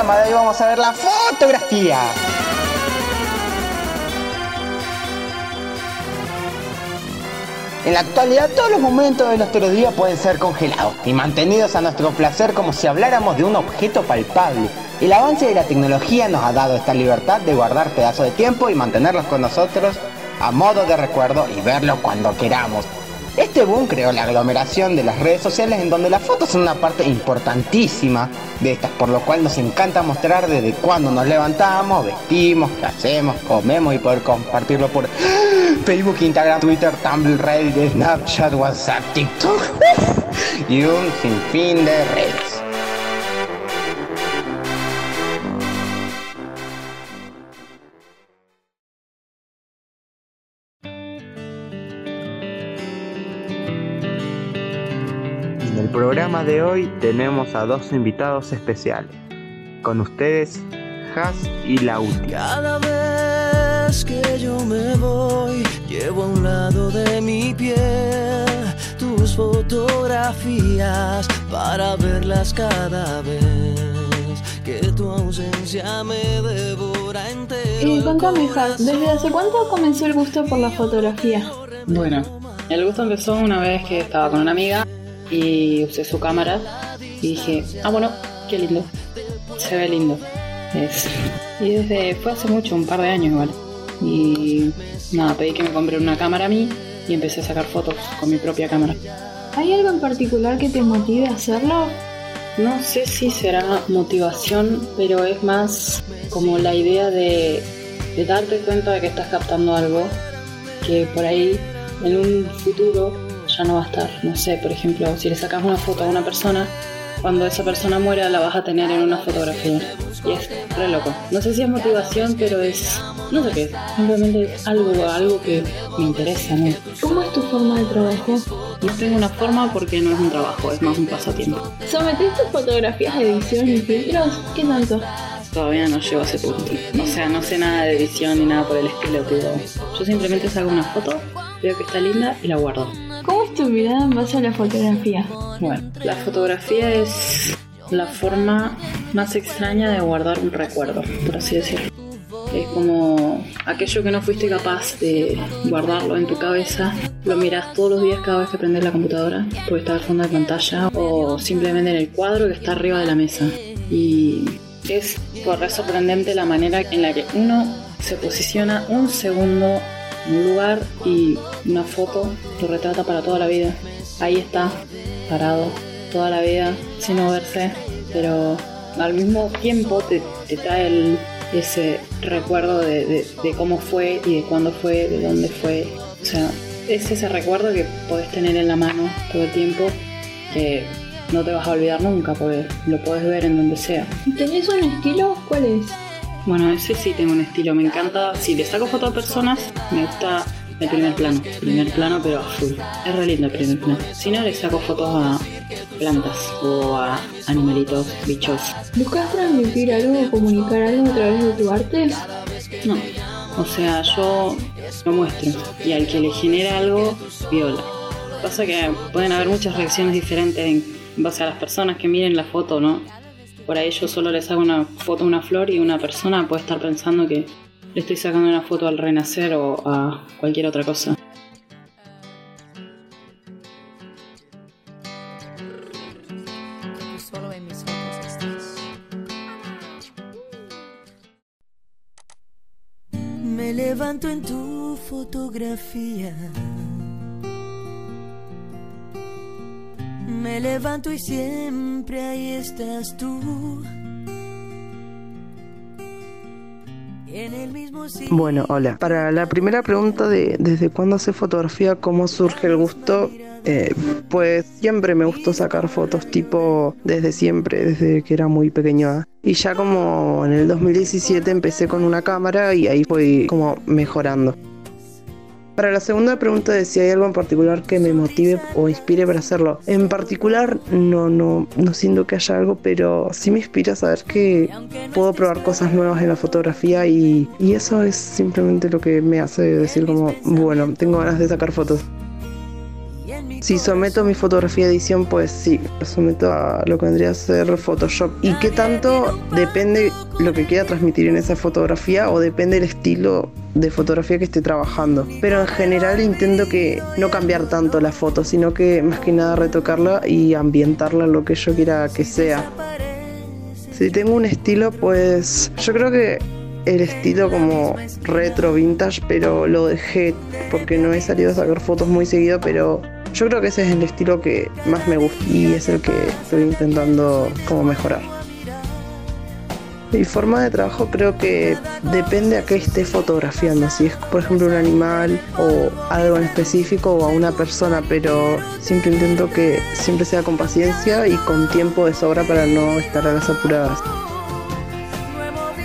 Programa vamos a ver la fotografía. En la actualidad todos los momentos de nuestro día pueden ser congelados y mantenidos a nuestro placer como si habláramos de un objeto palpable. El avance de la tecnología nos ha dado esta libertad de guardar pedazos de tiempo y mantenerlos con nosotros a modo de recuerdo y verlos cuando queramos. Este boom creó la aglomeración de las redes sociales en donde las fotos son una parte importantísima de estas, por lo cual nos encanta mostrar desde cuando nos levantamos, vestimos, qué hacemos, comemos y poder compartirlo por Facebook, Instagram, Twitter, Tumblr, Reddit, Snapchat, WhatsApp, TikTok y un sinfín de redes. Programa de hoy tenemos a dos invitados especiales. Con ustedes, Has y Lautia. Cada vez que yo me voy, llevo a un lado de mi piel tus fotografías para verlas cada vez que tu ausencia me devora entero. Y contame, Has, ¿desde hace cuánto comenzó el gusto por la fotografía? Bueno, el gusto empezó una vez que estaba con una amiga y usé su cámara y dije, ah bueno, qué lindo, se ve lindo. Es- Y desde, fue hace mucho, un par de años igual. Y nada, pedí que me compre una cámara a mí y empecé a sacar fotos con mi propia cámara. ¿Hay algo en particular que te motive a hacerlo? No sé si será motivación, pero es más como la idea de, de darte cuenta de que estás captando algo que por ahí en un futuro ya no va a estar. No sé, por ejemplo, si le sacas una foto a una persona, cuando esa persona muera la vas a tener en una fotografía. Y es re loco. No sé si es motivación, pero es... No sé qué es. Simplemente algo, algo que me interesa, ¿no? ¿Cómo es tu forma de trabajo? No tengo una forma porque no es un trabajo, es más un pasatiempo. ¿Sometés tus fotografías a edición y filtros? ¿Qué tanto? Todavía no llego a ese punto. O sea, no sé nada de edición ni nada por el estilo, pero yo simplemente saco una foto, veo que está linda y la guardo. ¿Cómo es tu mirada en base a la fotografía? Bueno, la fotografía es la forma más extraña de guardar un recuerdo, por así decirlo. Es como aquello que no fuiste capaz de guardarlo en tu cabeza, lo miras todos los días cada vez que prendes la computadora, porque está al fondo de pantalla, o simplemente en el cuadro que está arriba de la mesa. Y es por re sorprendente la manera en la que uno se posiciona un segundo un lugar y una foto lo retrata para toda la vida. Ahí está, parado, toda la vida, sin moverse, pero al mismo tiempo te, trae el- ese recuerdo de cómo fue y de cuándo fue, de dónde fue. O sea, es ese recuerdo que podés tener en la mano todo el tiempo que no te vas a olvidar nunca porque lo podés ver en donde sea. ¿Tenés un estilo? ¿Cuál es? Bueno, ese sí tengo un estilo, me encanta. Si le saco fotos a personas, me gusta el primer plano. Primer plano, pero full. Es re lindo el primer plano. Si no, le saco fotos a plantas o a animalitos, bichos. ¿Buscas transmitir algo o comunicar algo a través de tu arte? No. O sea, yo lo muestro y al que le genera algo, viola. Pasa que pueden haber muchas reacciones diferentes en base a las personas que miren la foto, ¿no? Por ahí solo les hago una foto a una flor y una persona puede estar pensando que le estoy sacando una foto al renacer o a cualquier otra cosa. Me levanto en tu fotografía. Me levanto y siempre ahí estás tú. Bueno, hola. Para la primera pregunta de desde cuándo hace fotografía, cómo surge el gusto, eh, pues siempre me gustó sacar fotos tipo desde siempre, desde que era muy pequeña. Y ya como en el 2017 empecé con una cámara y ahí fui como mejorando. Para la segunda pregunta de si hay algo en particular que me motive o inspire para hacerlo. En particular no, no, no siento que haya algo, pero sí me inspira saber que puedo probar cosas nuevas en la fotografía y, y eso es simplemente lo que me hace decir como, bueno, tengo ganas de sacar fotos. Si someto mi fotografía a edición, pues sí, lo someto a lo que vendría a ser Photoshop. ¿Y qué tanto depende lo que quiera transmitir en esa fotografía o depende el estilo de fotografía que esté trabajando? Pero en general intento que no cambiar tanto la foto, sino que más que nada retocarla y ambientarla en lo que yo quiera que sea. Si tengo un estilo, pues yo creo que el estilo como retro vintage, pero lo dejé porque no he salido a sacar fotos muy seguido, pero yo creo que ese es el estilo que más me gusta y es el que estoy intentando como mejorar. Mi forma de trabajo creo que depende a qué esté fotografiando, si es por ejemplo un animal o algo en específico o a una persona, pero siempre intento que siempre sea con paciencia y con tiempo de sobra para no estar a las apuradas.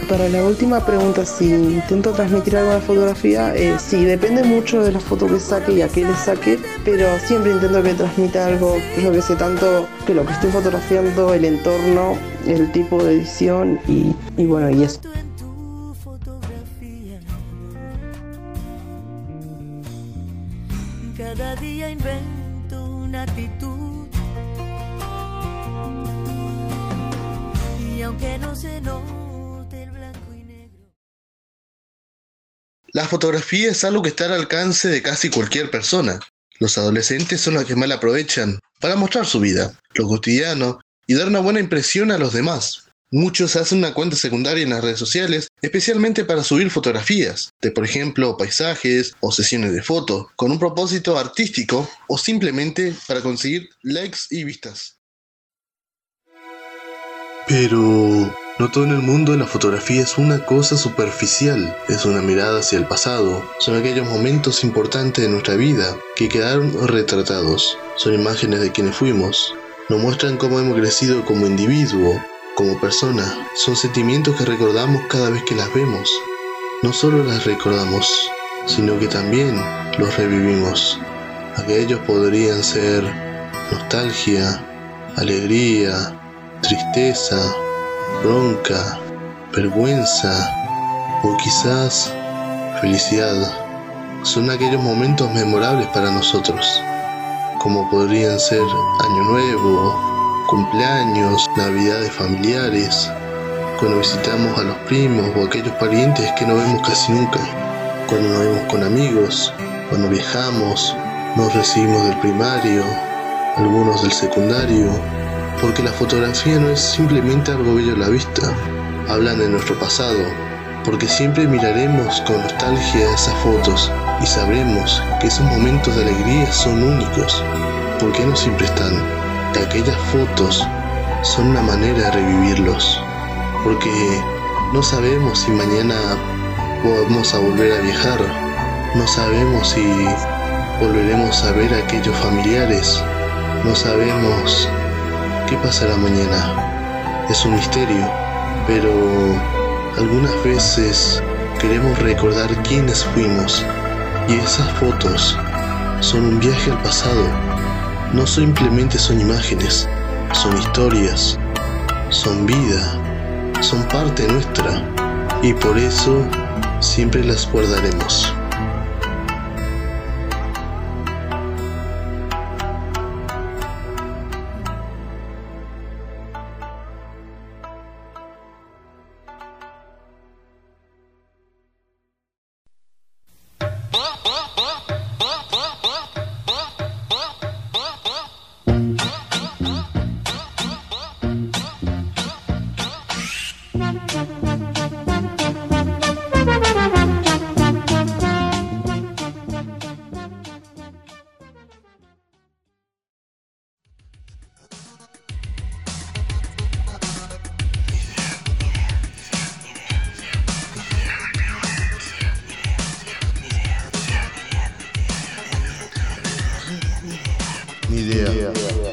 Para la última pregunta, si intento transmitir la fotografía, eh, sí, depende mucho de la foto que saque y a qué le saque, pero siempre intento que transmita algo, yo que sé, tanto que lo que estoy fotografiando, el entorno, el tipo de edición y, bueno, y eso. Cada día invento una actitud. No se La fotografía es algo que está al alcance de casi cualquier persona. Los adolescentes son los que más la aprovechan para mostrar su vida, lo cotidiano y dar una buena impresión a los demás. Muchos hacen una cuenta secundaria en las redes sociales, especialmente para subir fotografías, de por ejemplo paisajes o sesiones de fotos, con un propósito artístico o simplemente para conseguir likes y vistas. Pero no todo en el mundo de la fotografía es una cosa superficial, es una mirada hacia el pasado, son aquellos momentos importantes de nuestra vida que quedaron retratados, son imágenes de quienes fuimos, nos muestran cómo hemos crecido como individuo, como persona, son sentimientos que recordamos cada vez que las vemos. No solo las recordamos, sino que también los revivimos. Aquellos podrían ser nostalgia, alegría, tristeza, bronca, vergüenza o quizás felicidad. Son aquellos momentos memorables para nosotros, como podrían ser Año Nuevo, cumpleaños, navidades familiares, cuando visitamos a los primos o aquellos parientes que no vemos casi nunca, cuando nos vemos con amigos, cuando viajamos, nos recibimos del primario, algunos del secundario, porque la fotografía no es simplemente algo bello a la vista, hablan de nuestro pasado, porque siempre miraremos con nostalgia esas fotos y sabremos que esos momentos de alegría son únicos, porque no siempre están. Que aquellas fotos son una manera de revivirlos, porque no sabemos si mañana vamos a volver a viajar, no sabemos si volveremos a ver a aquellos familiares, no sabemos qué pasará mañana. Es un misterio, pero algunas veces queremos recordar quiénes fuimos y esas fotos son un viaje al pasado. No simplemente son imágenes, son historias, son vida, son parte nuestra y por eso siempre las guardaremos. Idea.